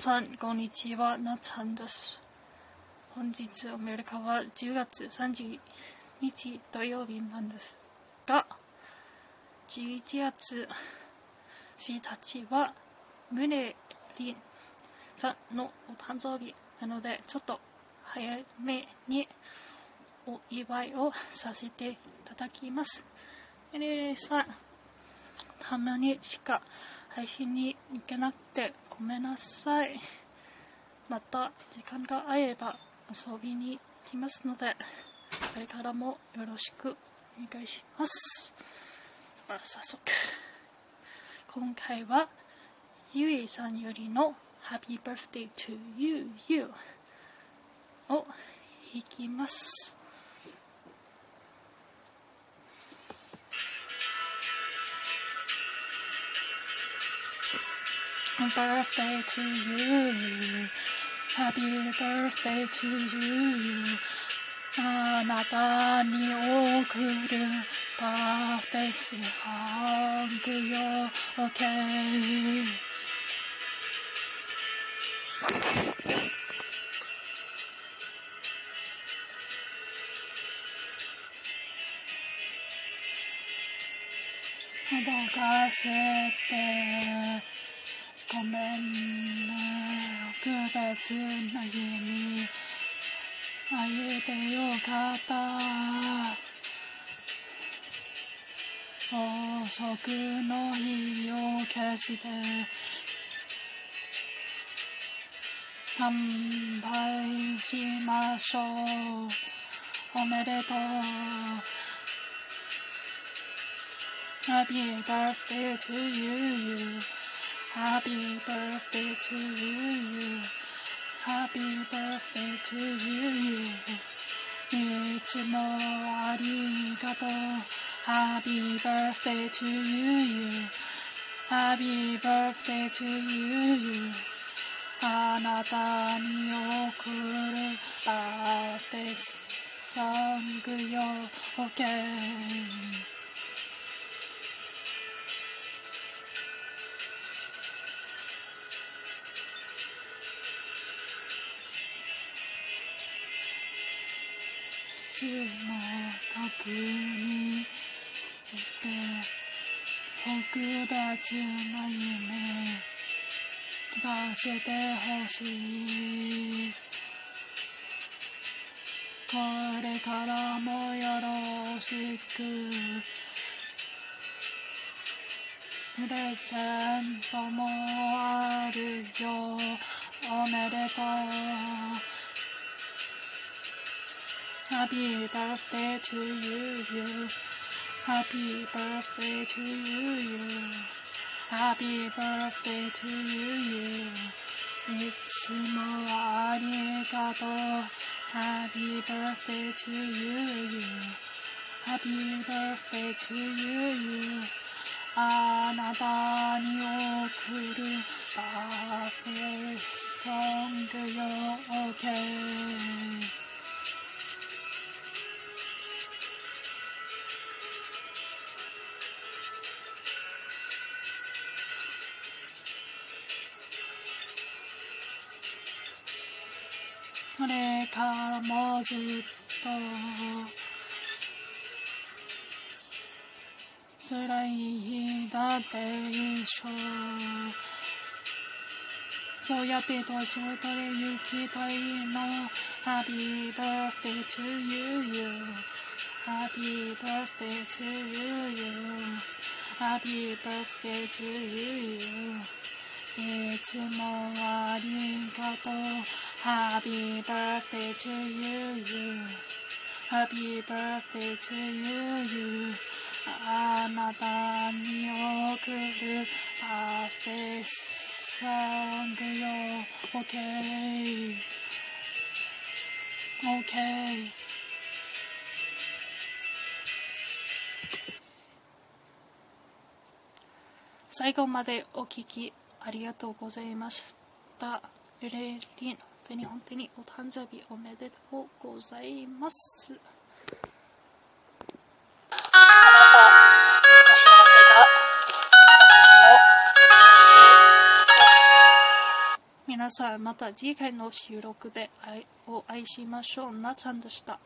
さん、こんにちは。なつはんです。本日、アメリカは10月30日土曜日なんですが、11月1日は、ムネリンさんのお誕生日なので、ちょっと早めにお祝いをさせていただきます。ムネリンさん、たまにしか配信に行けなくてごめんなさい。また時間が合えば遊びに来ますのでこれからもよろしくお願いします。まあ、早速今回はゆいさんよりの Happy Birthday to You You を弾きます。birthday to you Happy birthday to you あなたに送るバースデースハングよ OK 動かせて ごめんね。特別な日に会えてよかった。遅くの日を消して。乾杯しましょう。おめでとう。Happy birthday to you Happy birthday to you Happy birthday to you いつもありがとう Happy birthday to you Happy birthday to you あなたに送るバーデソングよ OK つも遠にいて特別な夢聞かせてほしい。これからもよろしく。プレゼントもあるよ。おめでとう。Happy birthday to you, you. Happy birthday to you, you. Happy birthday to you, you. いつもありがとう。Happy birthday to you, you. Happy birthday to you, you. あなたに送るバースデーソングよ OK これからもずっと辛い日だって一緒そうやって年を取り行きたいの Happy birthday to you, you Happy birthday to you, you Happy birthday to you, you いつもありがとう Happy birthday to you, you. Happy birthday to you, you. あなたに送るバースデーソングよ OK OK 最後までお聴きありがとうございましたルレリン当に本当にお誕生日おめでとうございます。あなたの幸せが私の幸せです。皆さんまた次回の収録でお会いしましょうなちゃんでした